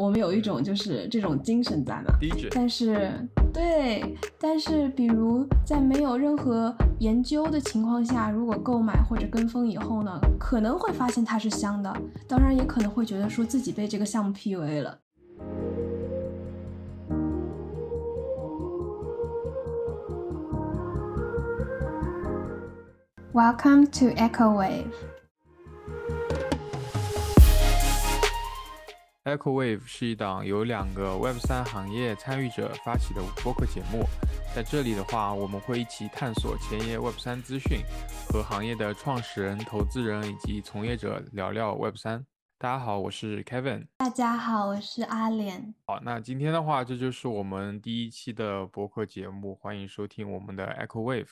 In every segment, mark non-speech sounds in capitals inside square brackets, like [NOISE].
我们有一种就是这种精神在嘛。但是对，但是比如在没有任何研究的情况下，如果购买或者跟风以后呢，可能会发现它是香的，当然也可能会觉得说自己被这个项目 PUA 了。Welcome to Echo Wave。Echo Wave 是一档由两个 Web 三行业参与者发起的播客节目。在这里的话，我们会一起探索前沿 Web 三资讯，和行业的创始人、投资人以及从业者聊聊 Web 三。大家好，我是 Kevin。大家好，我是阿莲。好，那今天的话，这就是我们第一期的播客节目，欢迎收听我们的 Echo Wave。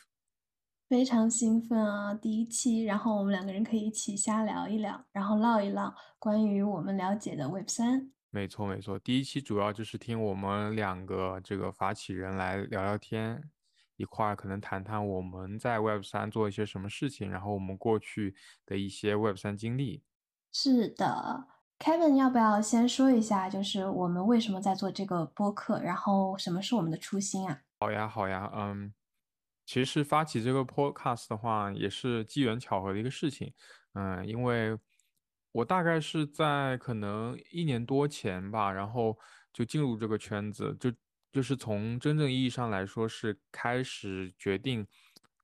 非常兴奋啊！第一期，然后我们两个人可以一起瞎聊一聊，然后唠一唠关于我们了解的 Web 三。没错没错，第一期主要就是听我们两个这个发起人来聊聊天，一块儿可能谈谈我们在 Web 三做一些什么事情，然后我们过去的一些 Web 三经历。是的，Kevin，要不要先说一下，就是我们为什么在做这个播客，然后什么是我们的初心啊？好呀好呀，嗯。其实发起这个 podcast 的话，也是机缘巧合的一个事情。嗯，因为我大概是在可能一年多前吧，然后就进入这个圈子，就就是从真正意义上来说是开始决定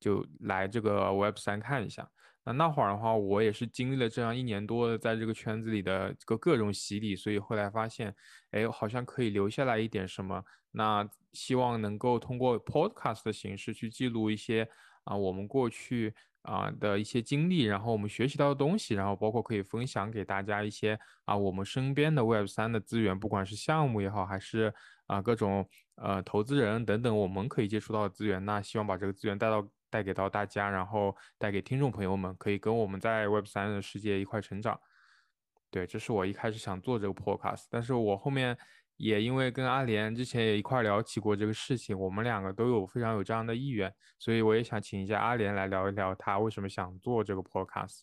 就来这个 Web 三看一下。那那会儿的话，我也是经历了这样一年多的在这个圈子里的个各种洗礼，所以后来发现，哎，好像可以留下来一点什么。那希望能够通过 podcast 的形式去记录一些啊我们过去啊的一些经历，然后我们学习到的东西，然后包括可以分享给大家一些啊我们身边的 Web 三的资源，不管是项目也好，还是啊各种呃投资人等等，我们可以接触到的资源。那希望把这个资源带到。带给到大家，然后带给听众朋友们，可以跟我们在 Web 三的世界一块成长。对，这是我一开始想做这个 Podcast，但是我后面也因为跟阿莲之前也一块聊起过这个事情，我们两个都有非常有这样的意愿，所以我也想请一下阿莲来聊一聊他为什么想做这个 Podcast。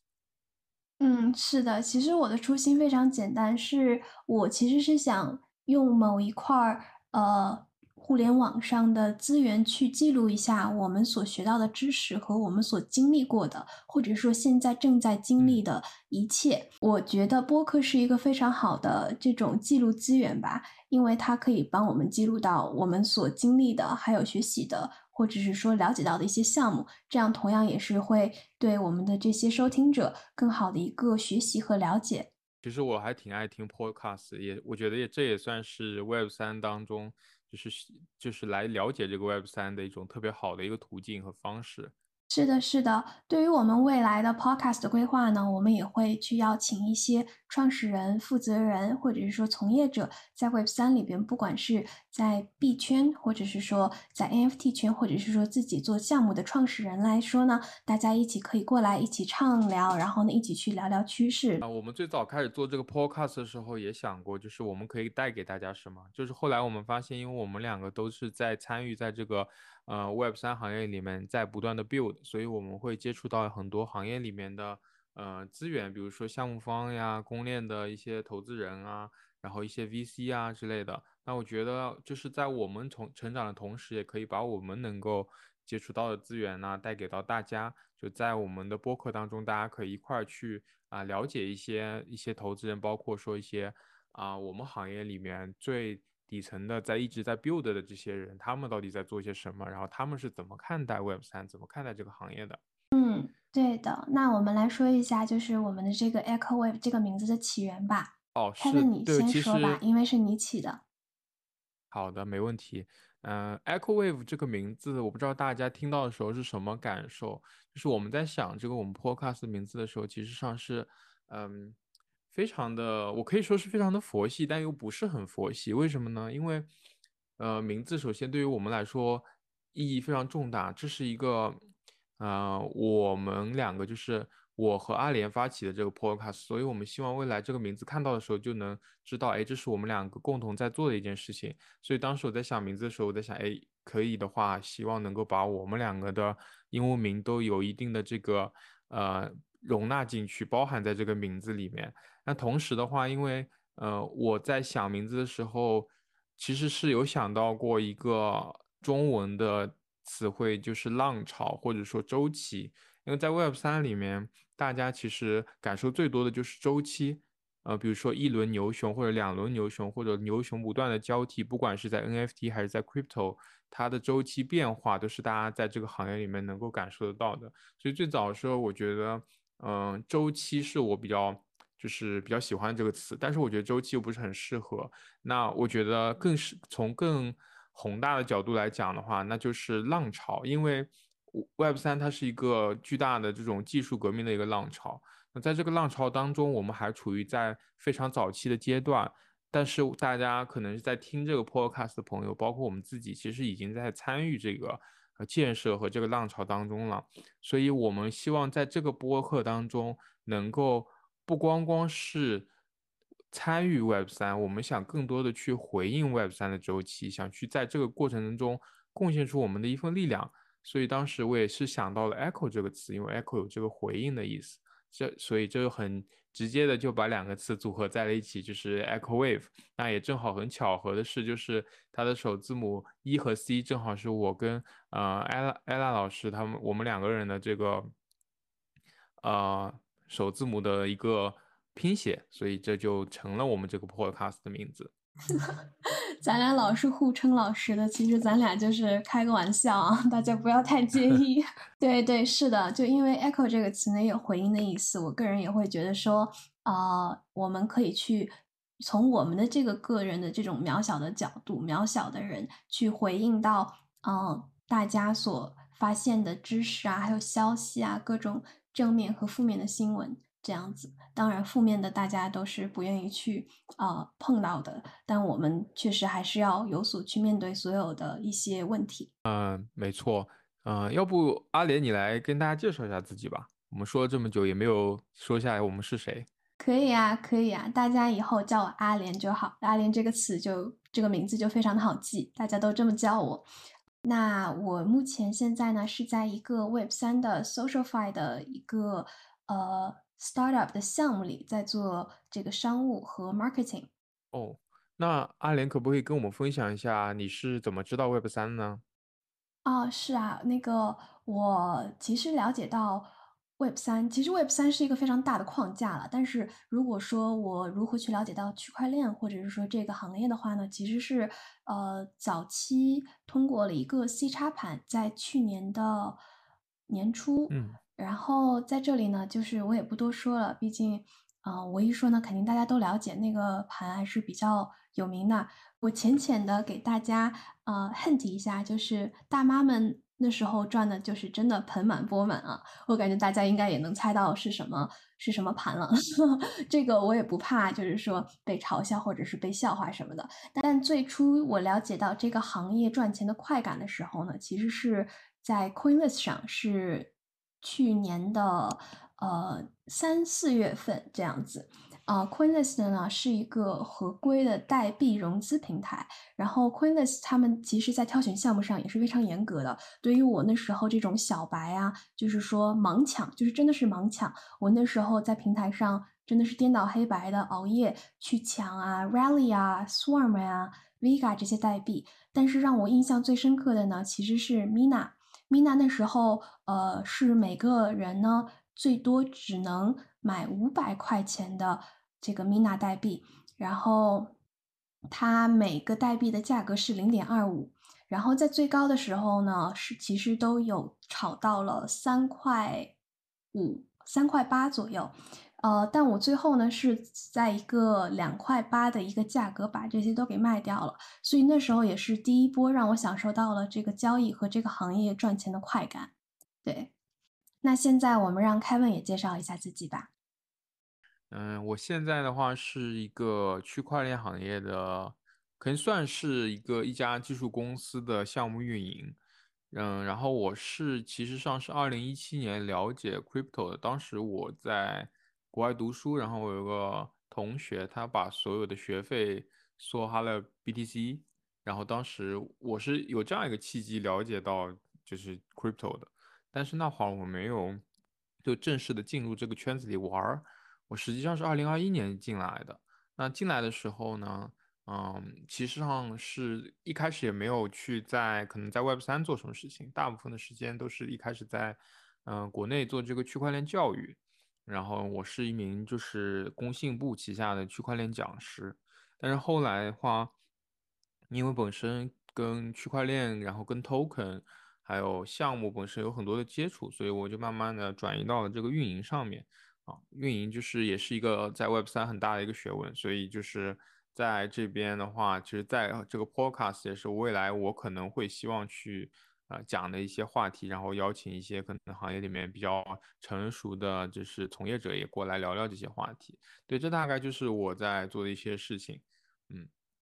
嗯，是的，其实我的初心非常简单，是我其实是想用某一块儿，呃。互联网上的资源去记录一下我们所学到的知识和我们所经历过的，或者说现在正在经历的一切。我觉得播客是一个非常好的这种记录资源吧，因为它可以帮我们记录到我们所经历的，还有学习的，或者是说了解到的一些项目。这样同样也是会对我们的这些收听者更好的一个学习和了解。其实我还挺爱听 podcast，也我觉得也这也算是 Web 三当中。就是就是来了解这个 Web 三的一种特别好的一个途径和方式。是的，是的。对于我们未来的 Podcast 的规划呢，我们也会去邀请一些创始人、负责人，或者是说从业者，在 Web 三里边，不管是在币圈，或者是说在 NFT 圈，或者是说自己做项目的创始人来说呢，大家一起可以过来一起畅聊，然后呢，一起去聊聊趋势。啊，我们最早开始做这个 Podcast 的时候，也想过，就是我们可以带给大家什么。就是后来我们发现，因为我们两个都是在参与在这个。呃，Web 三行业里面在不断的 build，所以我们会接触到很多行业里面的呃资源，比如说项目方呀、公链的一些投资人啊，然后一些 VC 啊之类的。那我觉得就是在我们从成长的同时，也可以把我们能够接触到的资源呢带给到大家。就在我们的播客当中，大家可以一块儿去啊了解一些一些投资人，包括说一些啊我们行业里面最。底层的在一直在 build 的这些人，他们到底在做些什么？然后他们是怎么看待 Web 三，怎么看待这个行业的？嗯，对的。那我们来说一下，就是我们的这个 Echo Wave 这个名字的起源吧。哦，是。你先说吧，因为是你起的。好的，没问题。嗯，Echo Wave 这个名字，我不知道大家听到的时候是什么感受。就是我们在想这个我们 Podcast 名字的时候，其实上是，嗯。非常的，我可以说是非常的佛系，但又不是很佛系。为什么呢？因为，呃，名字首先对于我们来说意义非常重大。这是一个，呃，我们两个就是我和阿联发起的这个 podcast，所以我们希望未来这个名字看到的时候就能知道，哎，这是我们两个共同在做的一件事情。所以当时我在想名字的时候，我在想，哎，可以的话，希望能够把我们两个的英文名都有一定的这个，呃。容纳进去，包含在这个名字里面。那同时的话，因为呃，我在想名字的时候，其实是有想到过一个中文的词汇，就是浪潮或者说周期。因为在 Web 三里面，大家其实感受最多的就是周期。呃，比如说一轮牛熊或者两轮牛熊，或者牛熊不断的交替，不管是在 NFT 还是在 Crypto，它的周期变化都是大家在这个行业里面能够感受得到的。所以最早的时候，我觉得，嗯，周期是我比较就是比较喜欢这个词，但是我觉得周期又不是很适合。那我觉得更是从更宏大的角度来讲的话，那就是浪潮，因为 Web 三它是一个巨大的这种技术革命的一个浪潮。那在这个浪潮当中，我们还处于在非常早期的阶段，但是大家可能是在听这个 podcast 的朋友，包括我们自己，其实已经在参与这个呃建设和这个浪潮当中了。所以，我们希望在这个播客当中，能够不光光是参与 Web 三，我们想更多的去回应 Web 三的周期，想去在这个过程当中贡献出我们的一份力量。所以当时我也是想到了 echo 这个词，因为 echo 有这个回应的意思。这所以这就很直接的就把两个词组合在了一起，就是 Echo Wave。那也正好很巧合的是，就是它的首字母 E 和 C 正好是我跟呃 Ella Ella 老师他们我们两个人的这个呃首字母的一个拼写，所以这就成了我们这个 Podcast 的名字。[LAUGHS] 咱俩老是互称老师的，其实咱俩就是开个玩笑啊，[LAUGHS] 大家不要太介意。[LAUGHS] 对对，是的，就因为 echo 这个词呢有回应的意思，我个人也会觉得说，啊，我们可以去从我们的这个个人的这种渺小的角度，渺小的人去回应到，嗯，大家所发现的知识啊，还有消息啊，各种正面和负面的新闻。这样子，当然负面的大家都是不愿意去啊碰到的，但我们确实还是要有所去面对所有的一些问题。嗯，没错。嗯，要不阿莲你来跟大家介绍一下自己吧？我们说了这么久，也没有说下来我们是谁。可以啊，可以啊，大家以后叫我阿莲就好。阿莲这个词就这个名字就非常的好记，大家都这么叫我。那我目前现在呢是在一个 Web 三的 SocialFi 的一个呃。Startup 的项目里，在做这个商务和 marketing。哦，那阿莲可不可以跟我们分享一下，你是怎么知道 Web 三呢？啊，是啊，那个我其实了解到 Web 三，其实 Web 三是一个非常大的框架了。但是如果说我如何去了解到区块链，或者是说这个行业的话呢，其实是呃早期通过了一个 C 叉盘，在去年的年初，嗯。然后在这里呢，就是我也不多说了，毕竟，啊，我一说呢，肯定大家都了解那个盘还是比较有名的。我浅浅的给大家呃 hint 一下，就是大妈们那时候赚的就是真的盆满钵满啊。我感觉大家应该也能猜到是什么是什么盘了。[LAUGHS] 这个我也不怕，就是说被嘲笑或者是被笑话什么的。但最初我了解到这个行业赚钱的快感的时候呢，其实是在 CoinList 上是。去年的呃三四月份这样子，啊，Coinlist 呢是一个合规的代币融资平台，然后 Coinlist 他们其实在挑选项目上也是非常严格的。对于我那时候这种小白啊，就是说盲抢，就是真的是盲抢。我那时候在平台上真的是颠倒黑白的熬夜去抢啊，Rally 啊，Swarm 啊，Vega 这些代币。但是让我印象最深刻的呢，其实是 Mina。Mina 那时候，呃，是每个人呢最多只能买五百块钱的这个 Mina 代币，然后它每个代币的价格是零点二五，然后在最高的时候呢，是其实都有炒到了三块五、三块八左右。呃，但我最后呢是在一个两块八的一个价格把这些都给卖掉了，所以那时候也是第一波让我享受到了这个交易和这个行业赚钱的快感。对，那现在我们让 Kevin 也介绍一下自己吧。嗯，我现在的话是一个区块链行业的，可以算是一个一家技术公司的项目运营。嗯，然后我是其实上是二零一七年了解 Crypto 的，当时我在。国外读书，然后我有个同学，他把所有的学费梭哈了 BTC，然后当时我是有这样一个契机了解到就是 crypto 的，但是那会儿我没有就正式的进入这个圈子里玩儿，我实际上是二零二一年进来的，那进来的时候呢，嗯，其实上是一开始也没有去在可能在 Web 三做什么事情，大部分的时间都是一开始在嗯国内做这个区块链教育，然后我是一名就是工信部旗下的区块链讲师，但是后来的话，因为本身跟区块链，然后跟 token。还有项目本身有很多的接触，所以我就慢慢的转移到了这个运营上面啊。运营就是也是一个在 Web 三很大的一个学问，所以就是在这边的话，其实在这个 Podcast 也是未来我可能会希望去啊讲的一些话题，然后邀请一些可能行业里面比较成熟的就是从业者也过来聊聊这些话题。对，这大概就是我在做的一些事情。嗯，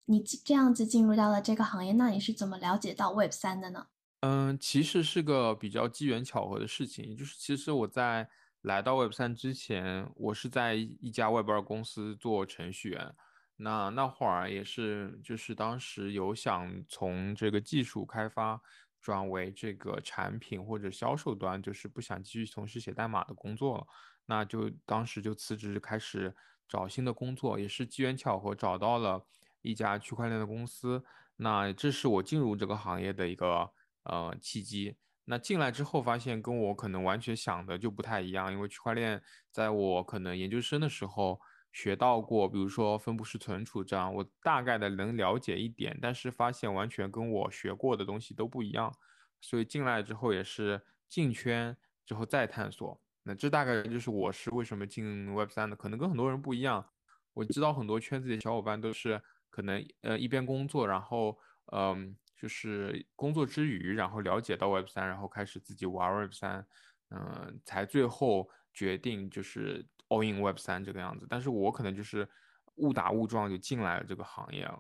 你这样子进入到了这个行业，那你是怎么了解到 Web 三的呢？嗯，其实是个比较机缘巧合的事情。就是其实我在来到 Web 三之前，我是在一家 Web 二公司做程序员。那那会儿也是，就是当时有想从这个技术开发转为这个产品或者销售端，就是不想继续从事写代码的工作了。那就当时就辞职，开始找新的工作，也是机缘巧合找到了一家区块链的公司。那这是我进入这个行业的一个。呃，契机。那进来之后发现跟我可能完全想的就不太一样，因为区块链在我可能研究生的时候学到过，比如说分布式存储这样，我大概的能了解一点，但是发现完全跟我学过的东西都不一样，所以进来之后也是进圈之后再探索。那这大概就是我是为什么进 Web 三的，可能跟很多人不一样。我知道很多圈子里的小伙伴都是可能呃一边工作，然后嗯。就是工作之余，然后了解到 Web 三，然后开始自己玩 Web 三，嗯，才最后决定就是 all in Web 三这个样子。但是我可能就是误打误撞就进来了这个行业了。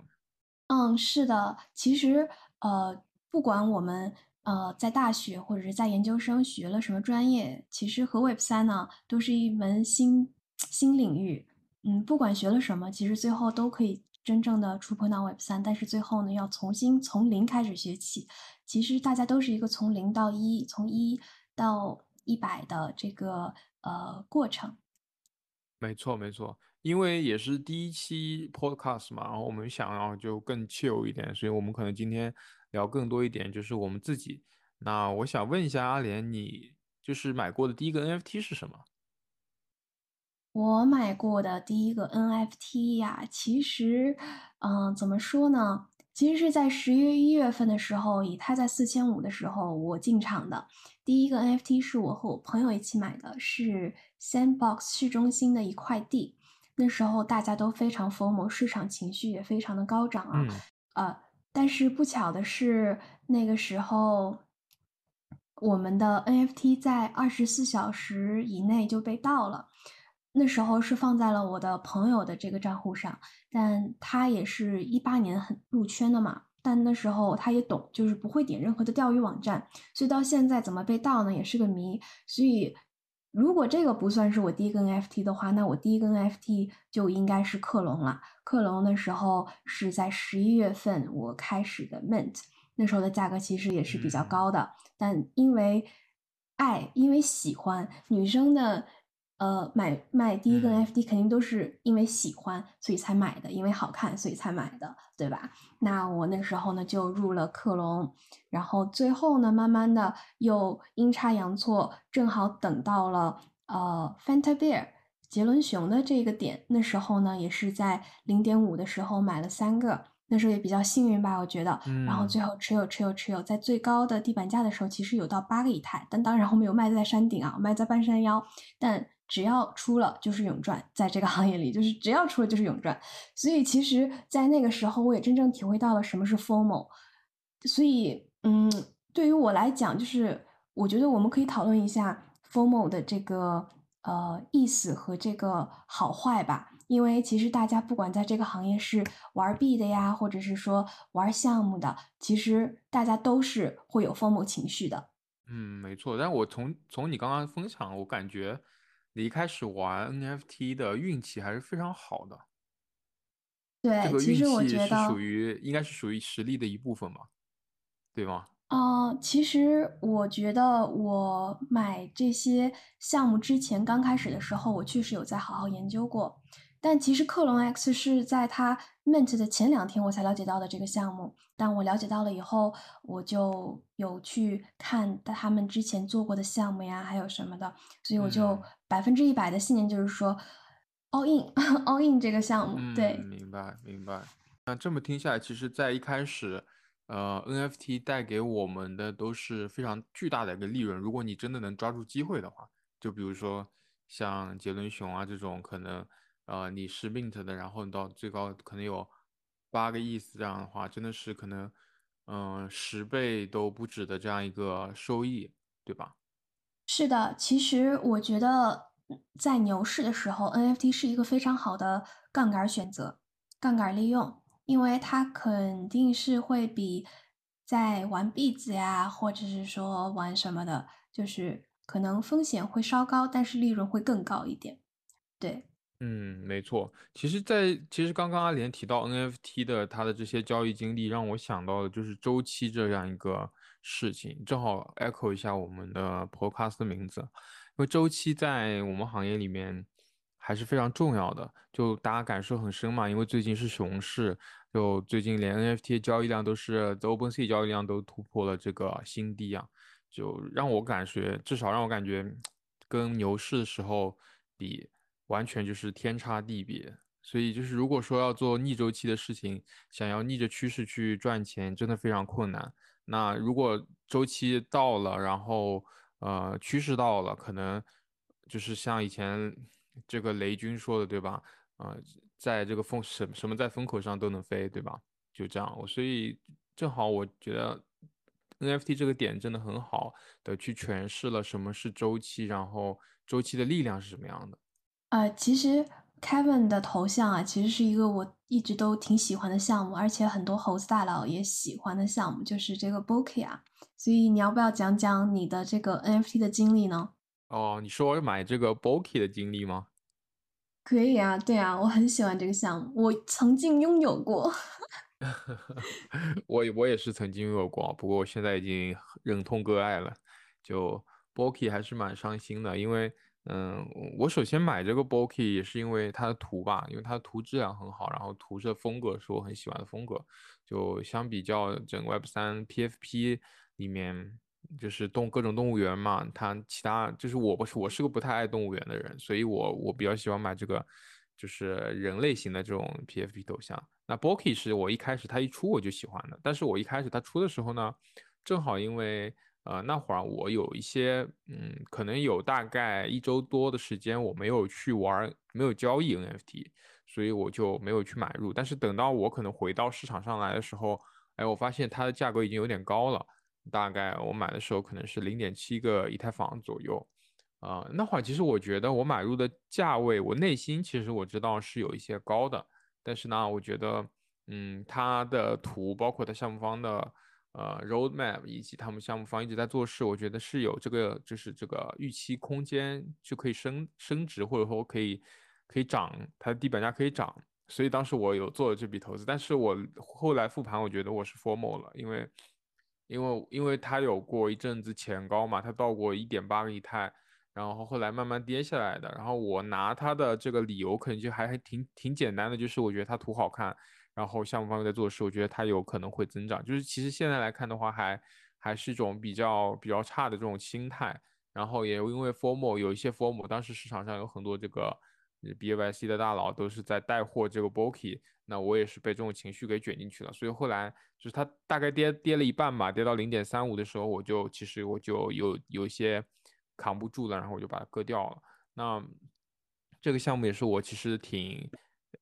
嗯，是的，其实呃，不管我们呃在大学或者是在研究生学了什么专业，其实和 Web 三呢都是一门新新领域。嗯，不管学了什么，其实最后都可以。真正的触碰到 Web 三，但是最后呢，要重新从零开始学起。其实大家都是一个从零到一，从一到一百的这个呃过程。没错，没错，因为也是第一期 Podcast 嘛，然后我们想要就更 chill 一点，所以我们可能今天聊更多一点，就是我们自己。那我想问一下阿莲，你就是买过的第一个 NFT 是什么？我买过的第一个 NFT 呀，其实，嗯，怎么说呢？其实是在十月一月份的时候，以太在四千五的时候，我进场的。第一个 NFT 是我和我朋友一起买的，是 Sandbox 市中心的一块地。那时候大家都非常疯魔，市场情绪也非常的高涨啊。呃，但是不巧的是，那个时候我们的 NFT 在二十四小时以内就被盗了。那时候是放在了我的朋友的这个账户上，但他也是一八年很入圈的嘛，但那时候他也懂，就是不会点任何的钓鱼网站，所以到现在怎么被盗呢，也是个谜。所以如果这个不算是我第一个 NFT 的话，那我第一个 NFT 就应该是克隆了。克隆的时候是在十一月份我开始的 mint，那时候的价格其实也是比较高的，但因为爱，因为喜欢女生的。呃，买卖第一个 NFT 肯定都是因为喜欢，所以才买的，因为好看，所以才买的，对吧？那我那时候呢就入了克隆，然后最后呢，慢慢的又阴差阳错，正好等到了呃 Fanta Bear 杰伦熊的这个点，那时候呢也是在零点五的时候买了三个，那时候也比较幸运吧，我觉得。然后最后持有持有持有，在最高的地板价的时候，其实有到八个以太，但当然后面有卖在山顶啊，卖在半山腰，但。只要出了就是永赚，在这个行业里，就是只要出了就是永赚。所以其实，在那个时候，我也真正体会到了什么是 FOMO。所以，嗯，对于我来讲，就是我觉得我们可以讨论一下 FOMO 的这个呃意思和这个好坏吧。因为其实大家不管在这个行业是玩币的呀，或者是说玩项目的，其实大家都是会有 FOMO 情绪的。嗯，没错。但我从从你刚刚分享，我感觉。你一开始玩 NFT 的运气还是非常好的，对，这个运气是属于应该是属于实力的一部分吧，对吗？啊，其实我觉得我买这些项目之前刚开始的时候，我确实有在好好研究过。但其实克隆 X 是在它 mint 的前两天我才了解到的这个项目。但我了解到了以后，我就有去看他们之前做过的项目呀，还有什么的，所以我就百分之一百的信念就是说，all in [LAUGHS] all in 这个项目。对，明白明白。那这么听下来，其实，在一开始，呃，NFT 带给我们的都是非常巨大的一个利润。如果你真的能抓住机会的话，就比如说像杰伦熊啊这种，可能。呃，你是 mint 的，然后你到最高可能有八个亿这样的话，真的是可能，嗯，十倍都不止的这样一个收益，对吧？是的，其实我觉得在牛市的时候，NFT 是一个非常好的杠杆选择，杠杆利用，因为它肯定是会比在玩币子呀，或者是说玩什么的，就是可能风险会稍高，但是利润会更高一点，对。嗯，没错。其实，在其实刚刚阿莲提到 NFT 的它的这些交易经历，让我想到的就是周期这样一个事情。正好 echo 一下我们的 podcast 的名字，因为周期在我们行业里面还是非常重要的，就大家感受很深嘛。因为最近是熊市，就最近连 NFT 交易量都是在 OpenSea 交易量都突破了这个新低啊，就让我感觉，至少让我感觉跟牛市的时候比。完全就是天差地别，所以就是如果说要做逆周期的事情，想要逆着趋势去赚钱，真的非常困难。那如果周期到了，然后呃趋势到了，可能就是像以前这个雷军说的，对吧？啊，在这个风什什么在风口上都能飞，对吧？就这样，我所以正好我觉得 NFT 这个点真的很好的去诠释了什么是周期，然后周期的力量是什么样的。呃，其实 Kevin 的头像啊，其实是一个我一直都挺喜欢的项目，而且很多猴子大佬也喜欢的项目，就是这个 Boki 啊。所以你要不要讲讲你的这个 NFT 的经历呢？哦，你说买这个 Boki 的经历吗？可以啊，对啊，我很喜欢这个项目，我曾经拥有过。[LAUGHS] 我我也是曾经拥有过，不过我现在已经忍痛割爱了。就 Boki 还是蛮伤心的，因为。嗯，我首先买这个 b o k y 也是因为它的图吧，因为它的图质量很好，然后图的风格是我很喜欢的风格。就相比较整个 Web 三 PFP 里面，就是动各种动物园嘛，它其他就是我不是我是个不太爱动物园的人，所以我我比较喜欢买这个就是人类型的这种 PFP 头像。那 b o k y 是我一开始它一出我就喜欢的，但是我一开始它出的时候呢，正好因为。呃，那会儿我有一些，嗯，可能有大概一周多的时间我没有去玩，没有交易 NFT，所以我就没有去买入。但是等到我可能回到市场上来的时候，哎，我发现它的价格已经有点高了，大概我买的时候可能是零点七个以太坊左右。啊，那会儿其实我觉得我买入的价位，我内心其实我知道是有一些高的，但是呢，我觉得，嗯，它的图包括它项目方的。呃，roadmap 以及他们项目方一直在做事，我觉得是有这个，就是这个预期空间就可以升升值，或者说可以可以涨，它的地板价可以涨，所以当时我有做了这笔投资，但是我后来复盘，我觉得我是 formal 了，因为因为因为它有过一阵子前高嘛，它到过一点八个以太，然后后来慢慢跌下来的，然后我拿它的这个理由可能就还还挺挺简单的，就是我觉得它图好看。然后项目方面在做的事，我觉得它有可能会增长。就是其实现在来看的话，还还是一种比较比较差的这种心态。然后也因为 formal 有一些 formal，当时市场上有很多这个 B Y C 的大佬都是在带货这个 Boki，那我也是被这种情绪给卷进去了。所以后来就是它大概跌跌了一半吧，跌到零点三五的时候，我就其实我就有有一些扛不住了，然后我就把它割掉了。那这个项目也是我其实挺。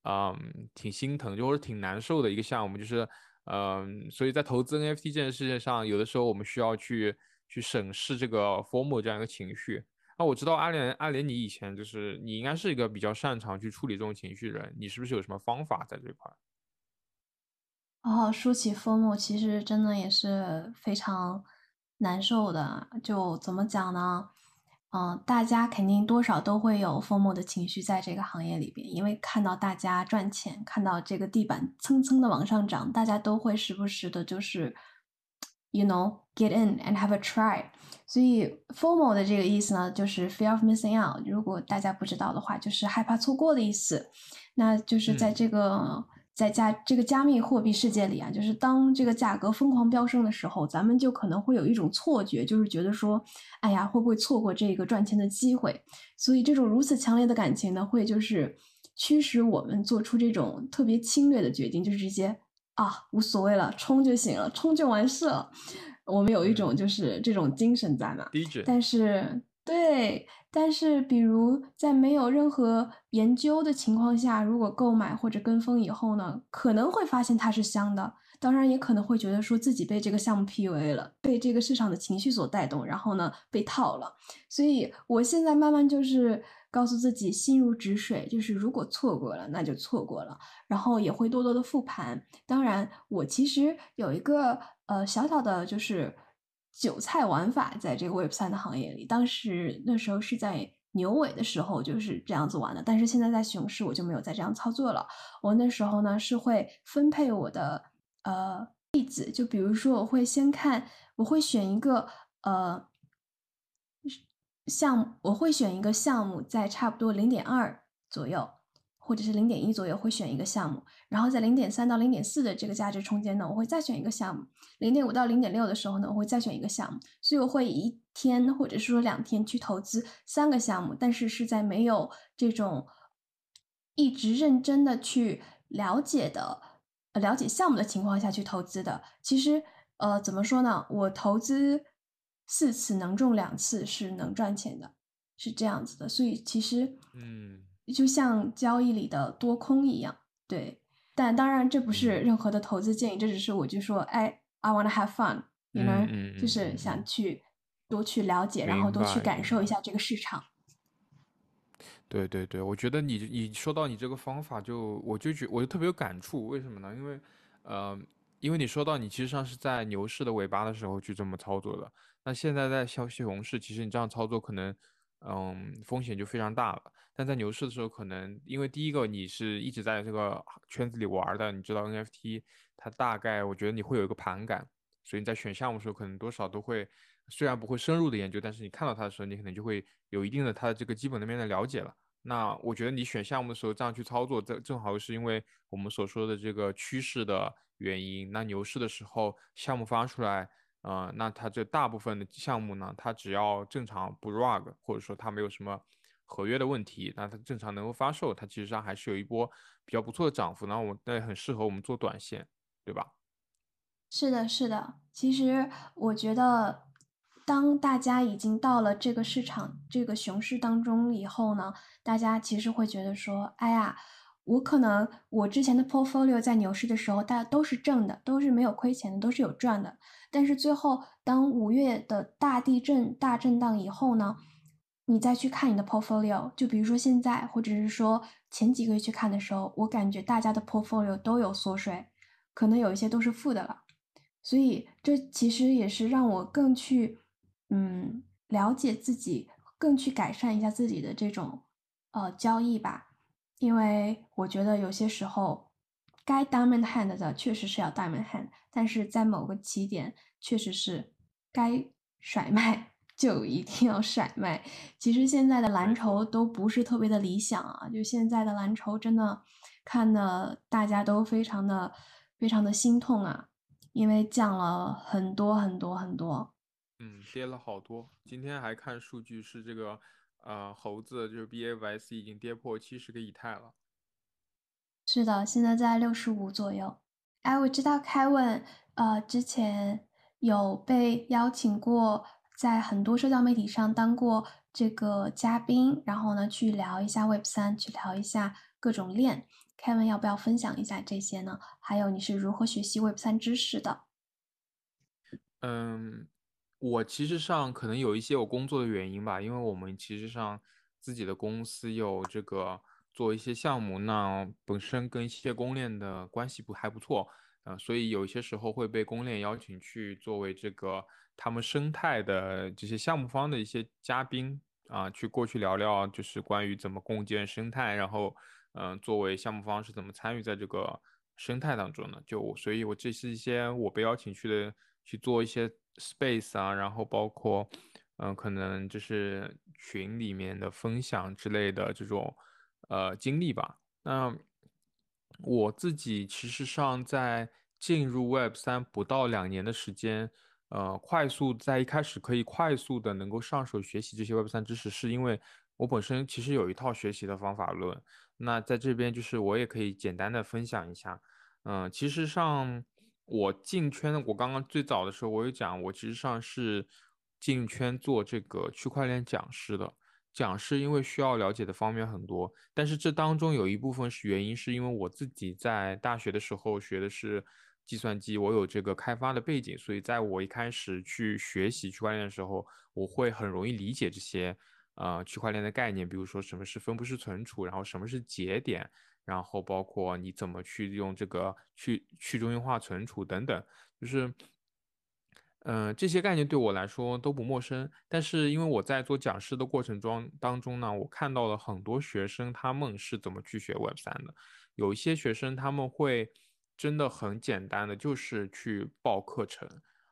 嗯，挺心疼，就或者挺难受的一个项目，就是，嗯，所以在投资 NFT 这件事情上，有的时候我们需要去去审视这个 formal 这样一个情绪。那我知道阿联阿联，你以前就是你应该是一个比较擅长去处理这种情绪的人，你是不是有什么方法在这块？哦，说起 formal，其实真的也是非常难受的，就怎么讲呢？嗯，大家肯定多少都会有 FOMO 的情绪在这个行业里边，因为看到大家赚钱，看到这个地板蹭蹭的往上涨，大家都会时不时的，就是 you know get in and have a try。所以 FOMO 的这个意思呢，就是 fear of missing out。如果大家不知道的话，就是害怕错过的意思。那就是在这个。在加这个加密货币世界里啊，就是当这个价格疯狂飙升的时候，咱们就可能会有一种错觉，就是觉得说，哎呀，会不会错过这个赚钱的机会？所以这种如此强烈的感情呢，会就是驱使我们做出这种特别侵略的决定，就是直接啊，无所谓了，冲就行了，冲就完事了。我们有一种就是这种精神在嘛，但是。对，但是比如在没有任何研究的情况下，如果购买或者跟风以后呢，可能会发现它是香的，当然也可能会觉得说自己被这个项目 PUA 了，被这个市场的情绪所带动，然后呢被套了。所以我现在慢慢就是告诉自己心如止水，就是如果错过了那就错过了，然后也会多多的复盘。当然，我其实有一个呃小小的，就是。韭菜玩法在这个 Web 三的行业里，当时那时候是在牛尾的时候就是这样子玩的，但是现在在熊市我就没有再这样操作了。我那时候呢是会分配我的呃例子，就比如说我会先看，我会选一个呃项目，我会选一个项目在差不多零点二左右。或者是零点一左右会选一个项目，然后在零点三到零点四的这个价值空间呢，我会再选一个项目。零点五到零点六的时候呢，我会再选一个项目。所以我会一天或者是说两天去投资三个项目，但是是在没有这种一直认真的去了解的呃了解项目的情况下去投资的。其实呃怎么说呢？我投资四次能中两次是能赚钱的，是这样子的。所以其实嗯。就像交易里的多空一样，对，但当然这不是任何的投资建议，这只是我就说，哎，I wanna have fun，你们、嗯就是想去多去了解，然后多去感受一下这个市场。对对对，我觉得你你说到你这个方法，就我就觉我就特别有感触，为什么呢？因为呃，因为你说到你其实上是在牛市的尾巴的时候去这么操作的，那现在在消息熊市，其实你这样操作可能。嗯，风险就非常大了。但在牛市的时候，可能因为第一个你是一直在这个圈子里玩的，你知道 NFT 它大概，我觉得你会有一个盘感，所以你在选项目的时候，可能多少都会，虽然不会深入的研究，但是你看到它的时候，你可能就会有一定的它的这个基本的面的了解了。那我觉得你选项目的时候这样去操作，这正好是因为我们所说的这个趋势的原因。那牛市的时候，项目发出来。呃，那它这大部分的项目呢，它只要正常不 rug，或者说它没有什么合约的问题，那它正常能够发售，它其实上还是有一波比较不错的涨幅。那我那也很适合我们做短线，对吧？是的，是的。其实我觉得，当大家已经到了这个市场这个熊市当中以后呢，大家其实会觉得说，哎呀。我可能我之前的 portfolio 在牛市的时候，大家都是挣的，都是没有亏钱的，都是有赚的。但是最后，当五月的大地震、大震荡以后呢，你再去看你的 portfolio，就比如说现在，或者是说前几个月去看的时候，我感觉大家的 portfolio 都有缩水，可能有一些都是负的了。所以这其实也是让我更去嗯了解自己，更去改善一下自己的这种呃交易吧。因为我觉得有些时候，该 diamond hand 的确实是要 diamond hand，但是在某个起点，确实是该甩卖 [LAUGHS] 就一定要甩卖。其实现在的蓝筹都不是特别的理想啊，就现在的蓝筹真的看的大家都非常的非常的心痛啊，因为降了很多很多很多。嗯，跌了好多。今天还看数据是这个。呃，猴子就是 B A Y C 已经跌破七十个以太了。是的，现在在六十五左右。哎，我知道凯文，呃，之前有被邀请过，在很多社交媒体上当过这个嘉宾，然后呢，去聊一下 Web 三，去聊一下各种链。凯文要不要分享一下这些呢？还有你是如何学习 Web 三知识的？嗯。我其实上可能有一些我工作的原因吧，因为我们其实上自己的公司有这个做一些项目，那本身跟一些公链的关系不还不错，呃，所以有些时候会被公链邀请去作为这个他们生态的这些项目方的一些嘉宾啊，去过去聊聊，就是关于怎么共建生态，然后嗯，作为项目方是怎么参与在这个生态当中呢？就所以，我这是一些我被邀请去的。去做一些 space 啊，然后包括嗯、可能就是群里面的分享之类的这种呃经历吧。那我自己其实上在进入 Web 三不到两年的时间，呃，快速在一开始可以快速的能够上手学习这些 Web 三知识，是因为我本身其实有一套学习的方法论。那在这边就是我也可以简单的分享一下。嗯，其实上我进圈，我刚刚最早的时候我有讲，我其实上是进圈做这个区块链讲师的。讲师因为需要了解的方面很多，但是这当中有一部分是原因，是因为我自己在大学的时候学的是计算机，我有这个开发的背景，所以在我一开始去学习区块链的时候，我会很容易理解这些呃区块链的概念，比如说什么是分布式存储，然后什么是节点，然后包括你怎么去用这个去去中心化存储等等，就是嗯、这些概念对我来说都不陌生。但是因为我在做讲师的过程中当中呢，我看到了很多学生他们是怎么去学 Web 三的。有一些学生他们会真的很简单的就是去报课程，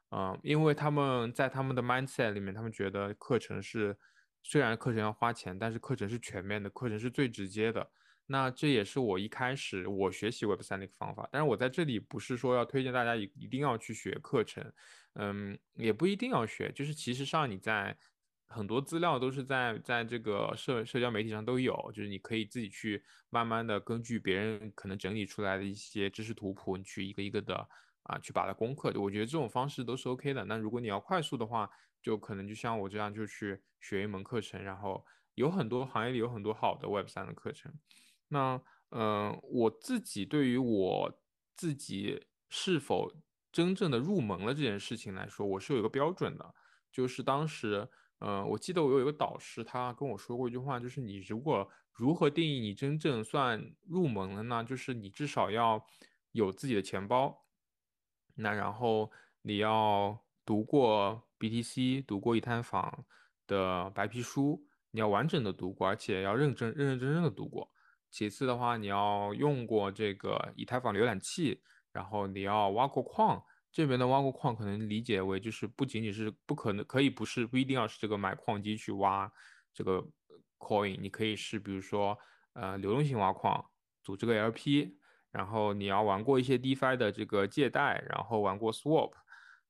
嗯、因为他们在他们的 mindset 里面，他们觉得课程是虽然课程要花钱，但是课程是全面的，课程是最直接的。那这也是我一开始我学习 Web 三的一个方法。但是我在这里不是说要推荐大家一一定要去学课程，嗯，也不一定要学，就是其实上你在很多资料都是在在这个社社交媒体上都有，就是你可以自己去慢慢的根据别人可能整理出来的一些知识图谱，你去一个一个的啊去把它攻克。我觉得这种方式都是 OK 的。那如果你要快速的话，就可能就像我这样，就去学一门课程，然后有很多行业里有很多好的 Web 三的课程。那呃，我自己对于我自己是否真正的入门了这件事情来说，我是有一个标准的，就是当时，呃，我记得我有一个导师，他跟我说过一句话，就是你如果如何定义你真正算入门了呢？就是你至少要有自己的钱包，那然后你要读过 BTC，读过以太坊的白皮书，你要完整的读过，而且要认真认认真真的读过。其次的话，你要用过这个以太坊浏览器，然后你要挖过矿。这边的挖过矿可能理解为就是不仅仅是不可能，可以不是不一定要是这个买矿机去挖这个 coin，你可以是比如说呃流动性挖矿，组织个 LP，然后你要玩过一些 DeFi 的这个借贷，然后玩过 Swap，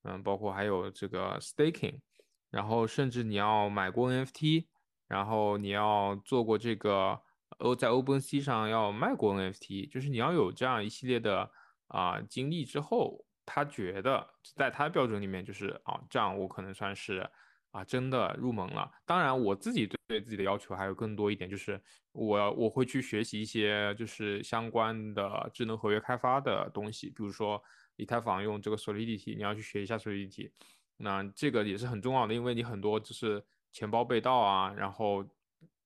嗯，包括还有这个 Staking，然后甚至你要买过 NFT，然后你要做过这个。呃，在 OpenSea 上要卖过 NFT，就是你要有这样一系列的啊、经历之后，他觉得在他的标准里面就是啊，这样我可能算是啊真的入门了。当然，我自己对自己的要求还有更多一点，就是我我会去学习一些就是相关的智能合约开发的东西，比如说以太坊用这个 Solidity，你要去学一下 Solidity，那这个也是很重要的，因为你很多就是钱包被盗啊，然后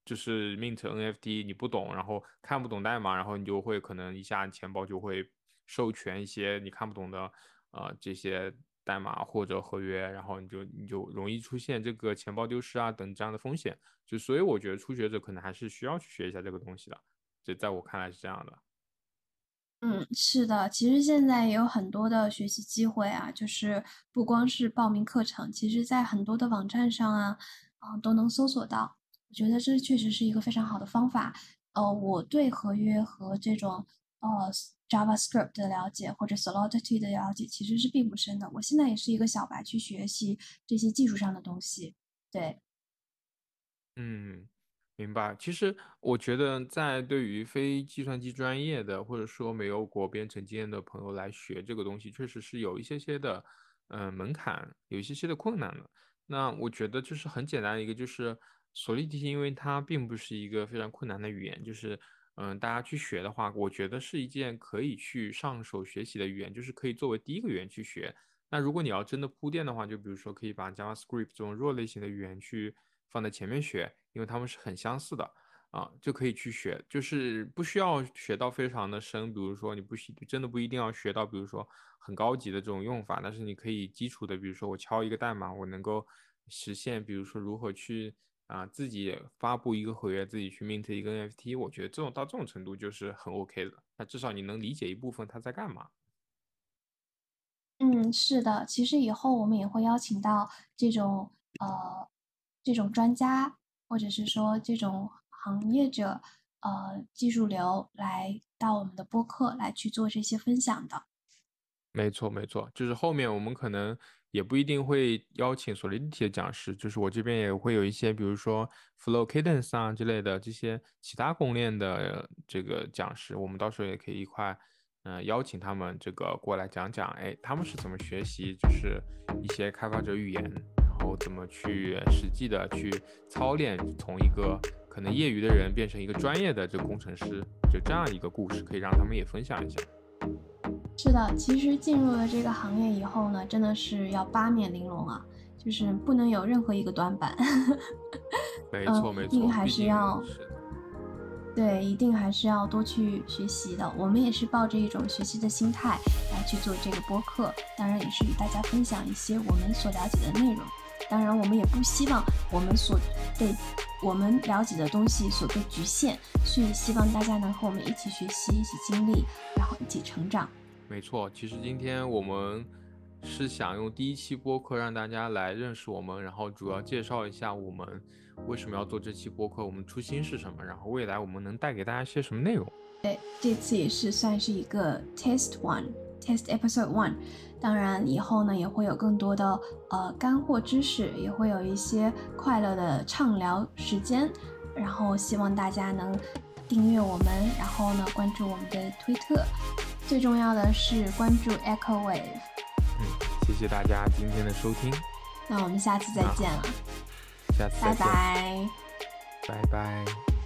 就是 mint NFT 你不懂，然后看不懂代码，然后你就会可能一下钱包就会授权一些你看不懂的呃这些代码或者合约，然后你就你就容易出现这个钱包丢失啊等这样的风险。就所以我觉得初学者可能还是需要去学一下这个东西的，这在我看来是这样的。嗯，是的，其实现在也有很多的学习机会啊，就是不光是报名课程，其实在很多的网站上啊，啊、都能搜索到。我觉得这确实是一个非常好的方法。呃，我对合约和这种呃 JavaScript 的了解或者 Solidity 的了解其实是并不深的。我现在也是一个小白，去学习这些技术上的东西。对。嗯，明白。其实我觉得，在对于非计算机专业的，或者说没有过编程经验的朋友来学这个东西，确实是有一些些的，嗯、门槛，有一些些的困难的。那我觉得就是很简单的一个，就是 Solidity，因为它并不是一个非常困难的语言，就是嗯，大家去学的话，我觉得是一件可以去上手学习的语言，就是可以作为第一个语言去学。那如果你要真的铺垫的话，就比如说可以把 JavaScript 这种弱类型的语言去放在前面学，因为它们是很相似的啊，就可以去学，就是不需要学到非常的深，比如说你不需真的不一定要学到，比如说很高级的这种用法，但是你可以基础的，比如说我敲一个代码，我能够实现，比如说如何去啊自己发布一个合约，自己去 mint 一个 NFT，我觉得这种到这种程度就是很 OK 的，那至少你能理解一部分他在干嘛。嗯，是的，其实以后我们也会邀请到这种呃这种专家，或者是说这种行业者，呃技术流来到我们的播客来去做这些分享的。没错，没错，就是后面我们可能也不一定会邀请 Solidity 的讲师，就是我这边也会有一些，比如说 Flow Cadence 啊之类的这些其他公链的这个讲师，我们到时候也可以一块。嗯，邀请他们这个过来讲讲，哎，他们是怎么学习，就是一些开发者语言，然后怎么去实际的去操练，从一个可能业余的人变成一个专业的这个工程师，就这样一个故事，可以让他们也分享一下。是的，其实进入了这个行业以后呢，真的是要八面玲珑啊，就是不能有任何一个短板。[LAUGHS] 没错没错，还是要。对，一定还是要多去学习的。我们也是抱着一种学习的心态来去做这个播客，当然也是与大家分享一些我们所了解的内容。当然，我们也不希望我们所被我们了解的东西所被局限，所以希望大家能和我们一起学习、一起经历，然后一起成长。没错，其实今天我们是想用第一期播客让大家来认识我们，然后主要介绍一下我们。为什么要做这期播客？我们初心是什么？然后未来我们能带给大家些什么内容？对，这次也是算是一个 test one，test episode one。当然，以后呢也会有更多的呃干货知识，也会有一些快乐的畅聊时间。然后希望大家能订阅我们，然后呢关注我们的推特。最重要的是关注 Echo Wave。嗯，谢谢大家今天的收听。那我们下次再见了。下次再见，拜拜。拜拜。